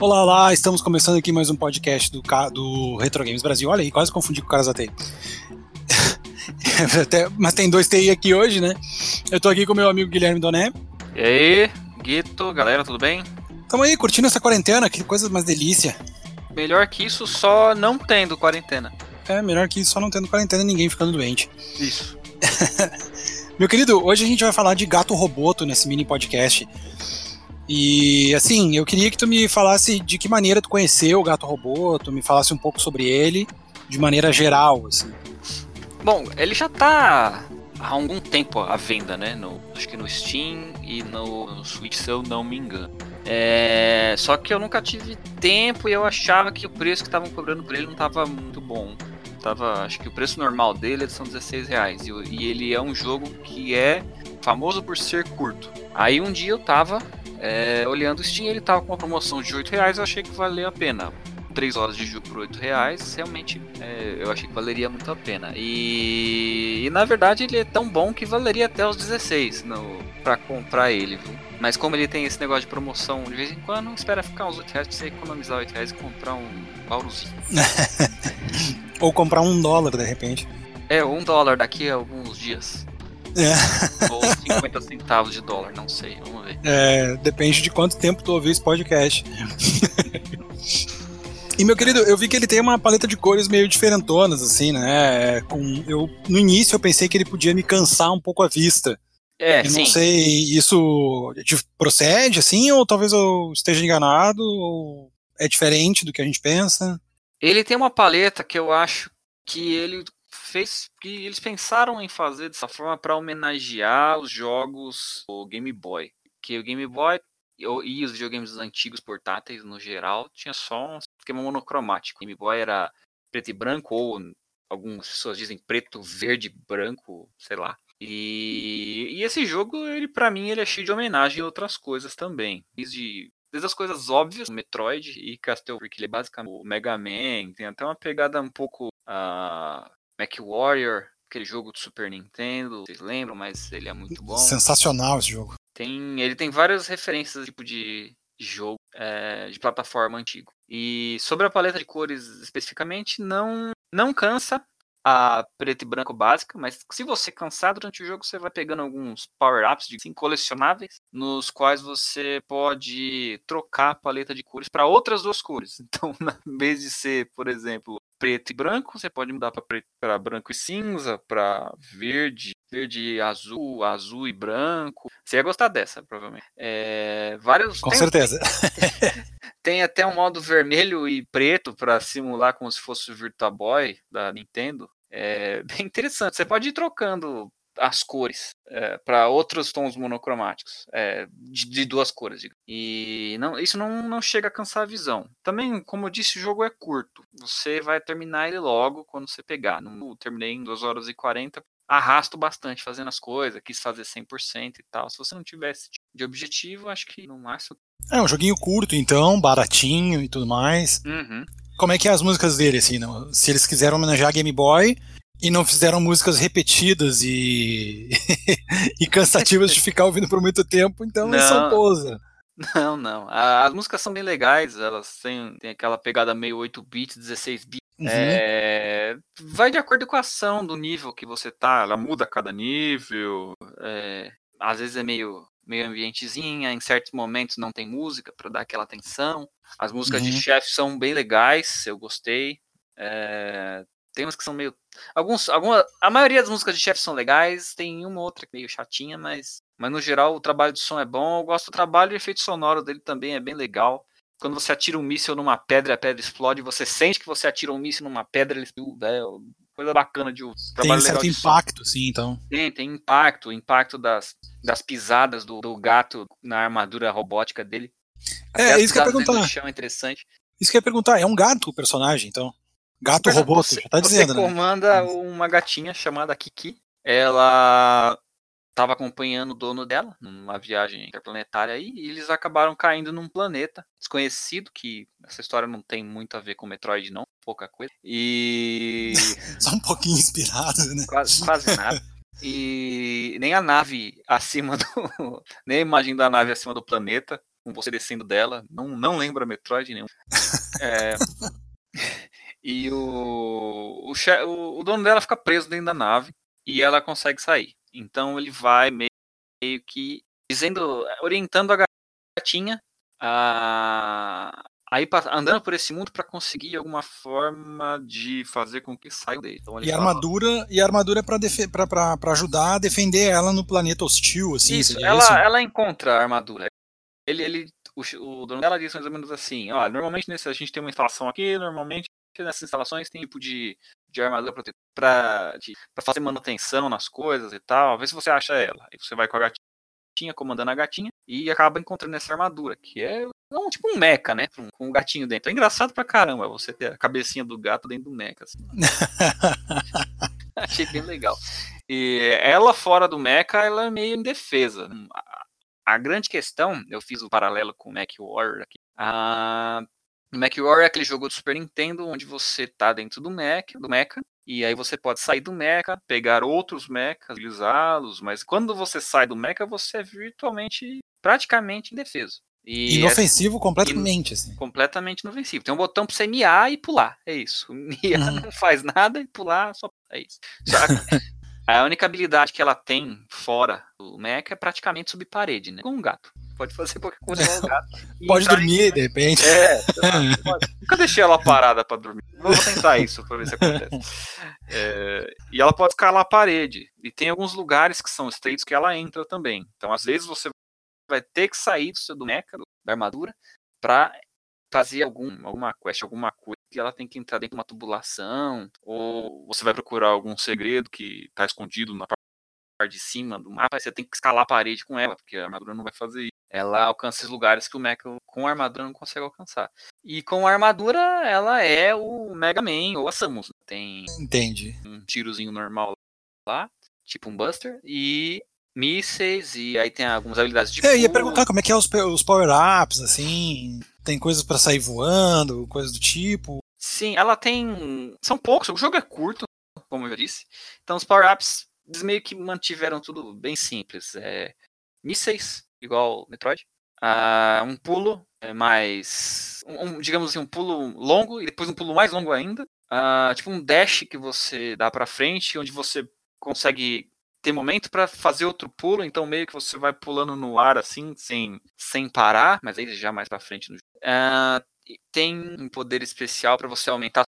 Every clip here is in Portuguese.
Olá, olá, estamos começando aqui mais um podcast do, do Retro Games Brasil. Olha aí, quase confundi com o Karazatei. Mas tem dois TI aqui hoje, né? Eu tô aqui com meu amigo Guilherme Doné. E aí, Guito, galera, tudo bem? Tamo aí, curtindo essa quarentena, que coisa mais delícia. Melhor que isso, só não tendo quarentena. É, melhor que isso, só não tendo quarentena e ninguém ficando doente. Isso. meu querido, hoje a gente vai falar de gato roboto nesse mini podcast. E assim, eu queria que tu me falasse de que maneira tu conheceu o Gato Robô, tu me falasse um pouco sobre ele, de maneira geral, assim. Bom, ele já tá há algum tempo à venda, né? No, acho que no Steam e no, no Switch, se eu não me engano. É, só que eu nunca tive tempo e eu achava que o preço que estavam cobrando por ele não estava muito bom. Tava, acho que o preço normal dele são 16 reais. E, e ele é um jogo que é famoso por ser curto. Aí um dia eu tava é, olhando o Steam, ele tava com uma promoção de 8 reais, eu achei que valia a pena. 3 horas de jogo por 8 reais, realmente é, eu achei que valeria muito a pena. E, e, na verdade ele é tão bom que valeria até os 16 no, pra comprar ele, viu? Mas como ele tem esse negócio de promoção de vez em quando, espera ficar uns 8 reais pra você economizar 8 reais e comprar um Bauruzinho. Ou comprar um dólar de repente. É, um dólar daqui a alguns dias. É. Ou 50 centavos de dólar, não sei, vamos ver. É, depende de quanto tempo tu ouvir esse podcast. E meu querido, eu vi que ele tem uma paleta de cores meio diferentonas, assim, né? Com, eu, no início eu pensei que ele podia me cansar um pouco a vista. É, eu sim. não sei, isso procede, assim, ou talvez eu esteja enganado, ou é diferente do que a gente pensa? Ele tem uma paleta que eu acho que ele fez que eles pensaram em fazer dessa forma para homenagear os jogos do Game Boy. Que o Game Boy e os videogames antigos portáteis no geral tinha só um esquema monocromático. O Game Boy era preto e branco ou algumas pessoas dizem preto, verde, branco, sei lá. E, e esse jogo, ele para mim, ele é cheio de homenagem a outras coisas também. Desde, desde as coisas óbvias, Metroid e Castlevania, que ele é basicamente o Mega Man, tem até uma pegada um pouco uh, Mac Warrior, aquele jogo do Super Nintendo, vocês lembram, mas ele é muito bom. Sensacional esse jogo. Tem, ele tem várias referências tipo de jogo é, de plataforma antigo. E sobre a paleta de cores especificamente, não não cansa a preto e branco básica, mas se você cansar durante o jogo, você vai pegando alguns power-ups de sim, colecionáveis, nos quais você pode trocar a paleta de cores para outras duas cores. Então, em vez de ser, por exemplo, preto e branco, você pode mudar para branco e cinza, para verde, verde e azul, azul e branco. Você ia gostar dessa, provavelmente. É, vários. Com tem, certeza. tem até um modo vermelho e preto para simular como se fosse o Virtua Boy da Nintendo. É bem interessante. Você pode ir trocando as cores é, para outros tons monocromáticos é, de, de, duas cores. Digamos. E não, isso não, não chega a cansar a visão. Também, como eu disse, o jogo é curto. Você vai terminar ele logo quando você pegar. Não terminei em 2 horas e 40. Arrasto bastante fazendo as coisas, quis fazer 100% e tal. Se você não tivesse de objetivo, acho que no máximo. É um joguinho curto, então, baratinho e tudo mais. Uhum. Como é que é as músicas dele, assim? Não? Se eles quiseram homenagear Game Boy, e não fizeram músicas repetidas e, e cansativas de ficar ouvindo por muito tempo, então não são posa. Não, não. As músicas são bem legais, elas têm, têm aquela pegada meio 8 bits, 16 bits. Uhum. É, vai de acordo com a ação do nível que você tá, ela muda a cada nível. É, às vezes é meio, meio ambientezinha, em certos momentos não tem música para dar aquela atenção. As músicas uhum. de chefe são bem legais, eu gostei. É, tem umas que são meio. Alguns, alguma, a maioria das músicas de chefe são legais, tem uma outra que é meio chatinha, mas, mas no geral o trabalho de som é bom. Eu gosto do trabalho e efeito sonoro dele também, é bem legal. Quando você atira um míssil numa pedra, a pedra explode, você sente que você atira um míssil numa pedra, ele é coisa bacana de trabalho Tem certo impacto, som. sim, então. Tem, tem impacto, impacto das, das pisadas do, do gato na armadura robótica dele. É, Até é isso que eu ia perguntar. Chão é interessante. Isso que eu ia perguntar, é um gato o personagem, então? Gato robô, você, já tá dizendo, você né? comanda uma gatinha chamada Kiki. Ela estava acompanhando o dono dela numa viagem interplanetária aí, e eles acabaram caindo num planeta desconhecido, que essa história não tem muito a ver com Metroid, não, pouca coisa. E. Só um pouquinho inspirado, né? Quase, quase nada. E nem a nave acima do. nem a imagem da nave acima do planeta com você descendo dela. Não, não lembra Metroid nenhum. É, e o, o, o, dono dela fica preso dentro da nave e ela consegue sair. Então ele vai meio, meio que dizendo, orientando a gatinha a, aí andando por esse mundo para conseguir alguma forma de fazer com que saia dele. Então, e, a armadura, e armadura é para ajudar a defender ela no planeta hostil, assim. Isso, ela, isso? ela encontra a armadura. Ele, ele, o, o dono dela diz mais ou menos assim: ó, normalmente nesse, a gente tem uma instalação aqui, normalmente nessas instalações tem tipo de, de armadura para fazer manutenção nas coisas e tal. Vê se você acha ela. Aí você vai com a gatinha, comandando a gatinha, e acaba encontrando essa armadura, que é um, tipo um mecha, né? Com um gatinho dentro. É engraçado pra caramba você ter a cabecinha do gato dentro do mecha. Assim. Achei bem legal. E ela fora do mecha, ela é meio indefesa. A, a grande questão, eu fiz o paralelo com o Mac Warrior aqui. A, o Mac Warrior é aquele jogo do Super Nintendo onde você tá dentro do mecha, do mecha e aí você pode sair do mecha, pegar outros mechas, utilizá-los, mas quando você sai do mecha, você é virtualmente, praticamente indefeso. E inofensivo é, completamente, assim. Completamente inofensivo. Tem um botão pra você miar e pular. É isso. Miar uhum. não faz nada e pular só. É isso. Só a única habilidade que ela tem fora do mecha é praticamente subir parede, né? Com um gato. Pode fazer qualquer coisa gato. pode dormir, em... de repente. É, nunca deixei ela parada pra dormir. Vou tentar isso pra ver se acontece. É, e ela pode escalar a parede. E tem alguns lugares que são estreitos que ela entra também. Então, às vezes, você vai ter que sair do seu do mecha, da armadura, para fazer algum, alguma quest, alguma coisa que ela tem que entrar dentro de uma tubulação, ou você vai procurar algum segredo que está escondido na parte de cima do mapa, você tem que escalar a parede com ela, porque a armadura não vai fazer isso. Ela alcança esses lugares que o mecha com a armadura não consegue alcançar. E com a armadura, ela é o Mega Man ou a Samus. Tem Entendi. um tirozinho normal lá, tipo um Buster, e mísseis e aí tem algumas habilidades de. É, eu ia perguntar como é que é os, os power-ups, assim. Tem coisas para sair voando, coisas do tipo. Sim, ela tem. São poucos, o jogo é curto, como eu disse. Então os power-ups, meio que mantiveram tudo bem simples. É, mísseis, igual Metroid. Uh, um pulo é mais. Um, digamos assim, um pulo longo e depois um pulo mais longo ainda. Uh, tipo um dash que você dá para frente, onde você consegue ter momento para fazer outro pulo, então meio que você vai pulando no ar assim, sem, sem parar, mas aí já mais para frente no uh, tem um poder especial para você aumentar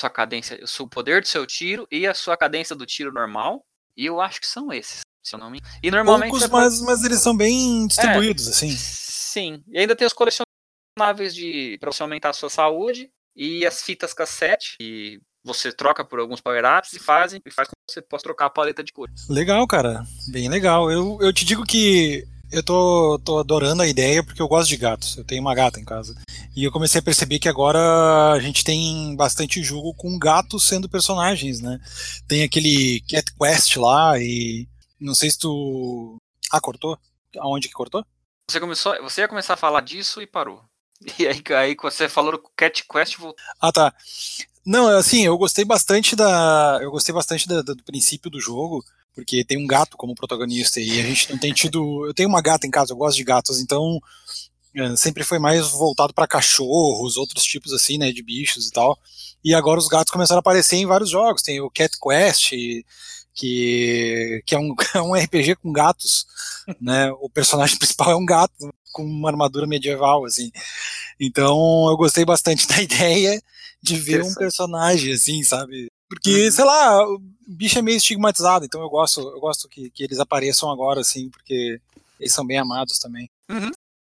sua cadência, o poder do seu tiro e a sua cadência do tiro normal. E eu acho que são esses, se eu não me E normalmente Poucos, é mas, mas eles são bem distribuídos, é, assim. Sim. E ainda tem os colecionáveis de para você aumentar a sua saúde e as fitas cassete, e você troca por alguns power-ups e fazem e faz com que você possa trocar a paleta de cores. Legal, cara. Bem legal. Eu, eu te digo que eu tô, tô adorando a ideia porque eu gosto de gatos. Eu tenho uma gata em casa. E eu comecei a perceber que agora a gente tem bastante jogo com gatos sendo personagens, né? Tem aquele Cat Quest lá e não sei se tu. Ah, cortou? Aonde que cortou? Você começou, você ia começar a falar disso e parou. E aí, aí você falou do Cat Quest voltou. Ah, tá. Não, assim, eu gostei bastante da. Eu gostei bastante da, do princípio do jogo, porque tem um gato como protagonista e a gente não tem tido. Eu tenho uma gata em casa, eu gosto de gatos, então é, sempre foi mais voltado para cachorros, outros tipos assim, né, de bichos e tal. E agora os gatos começaram a aparecer em vários jogos. Tem o Cat Quest, que, que é, um, é um RPG com gatos, né? O personagem principal é um gato com uma armadura medieval, assim. Então eu gostei bastante da ideia de ver um personagem assim, sabe? Porque, uhum. sei lá, o bicho é meio estigmatizado, então eu gosto, eu gosto que, que eles apareçam agora, assim, porque eles são bem amados também. Uhum.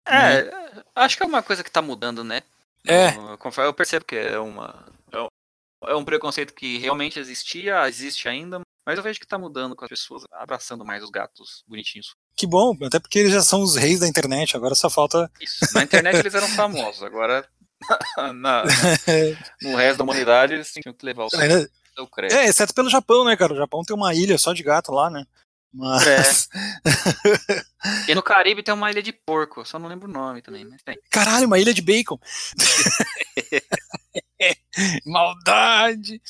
É, né? acho que é uma coisa que tá mudando, né? É. Eu, eu percebo que é uma. É, é um preconceito que realmente existia, existe ainda, mas eu vejo que tá mudando com as pessoas abraçando mais os gatos bonitinhos. Que bom, até porque eles já são os reis da internet, agora só falta. Isso, na internet eles eram famosos, agora na, no resto da humanidade eles tinham que levar o seu, é, seu crédito. É, exceto pelo Japão, né, cara? O Japão tem uma ilha só de gato lá, né? Mas... É. e no Caribe tem uma ilha de porco, só não lembro o nome também, mas tem. Caralho, uma ilha de bacon. Maldade.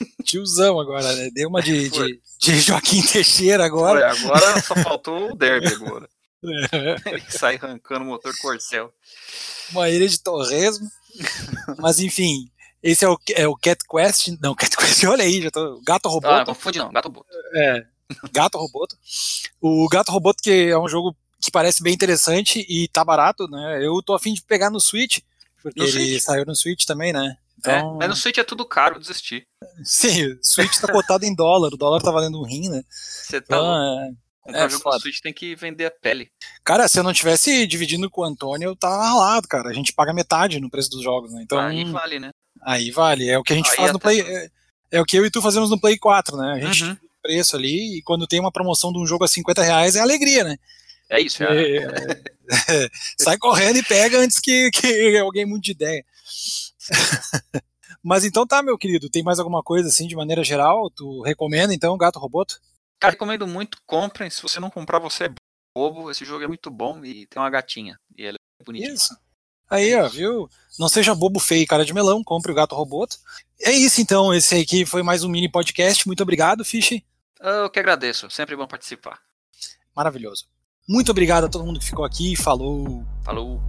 Tiozão agora, né? Deu uma de, de, de, Joaquim Teixeira agora. Foi, agora só faltou o derby agora. Ele sai arrancando o motor Corcel. Uma ilha de torresmo. Mas enfim, esse é o, é o Cat Quest. Não, Cat Quest, olha aí, já tô. Gato Roboto. Ah, confunde não, Gato Roboto. É, Gato Roboto. O Gato Roboto, que é um jogo que parece bem interessante e tá barato, né? Eu tô afim de pegar no Switch, porque No ele Switch? saiu no Switch também, né? É, Então, mas no Switch é tudo caro, desisti. sim, o Switch tá cotado em dólar, o dólar tá valendo um rim, né? Você tá Então, é, Comprar é jogo foda. no Switch tem que vender a pele. Cara, se eu não tivesse dividindo com o Antônio, eu tava ralado, cara. A gente paga metade no preço dos jogos, né? Então, Aí vale, né? aí vale. É o que a gente Aí faz no Play. É, é o que eu e tu fazemos no Play 4, né? A gente Uhum. preço ali e quando tem uma promoção de um jogo a 50 reais é alegria, né? É isso, é. É, sai correndo e pega antes que, que alguém mude de ideia. Mas então tá, meu querido, tem mais alguma coisa assim de maneira geral? Tu recomenda então Gato Roboto? Cara, recomendo muito, comprem. Se você não comprar, você é bobo. Esse jogo é muito bom e tem uma gatinha. E ela é bonitinha. Isso. Aí, ó, viu? Não seja bobo feio e cara de melão, compre o Gato Roboto. É isso então, esse aqui foi mais um mini podcast. Muito obrigado, Fish. Eu que agradeço, sempre bom participar. Maravilhoso. Muito obrigado a todo mundo que ficou aqui. Falou. Falou.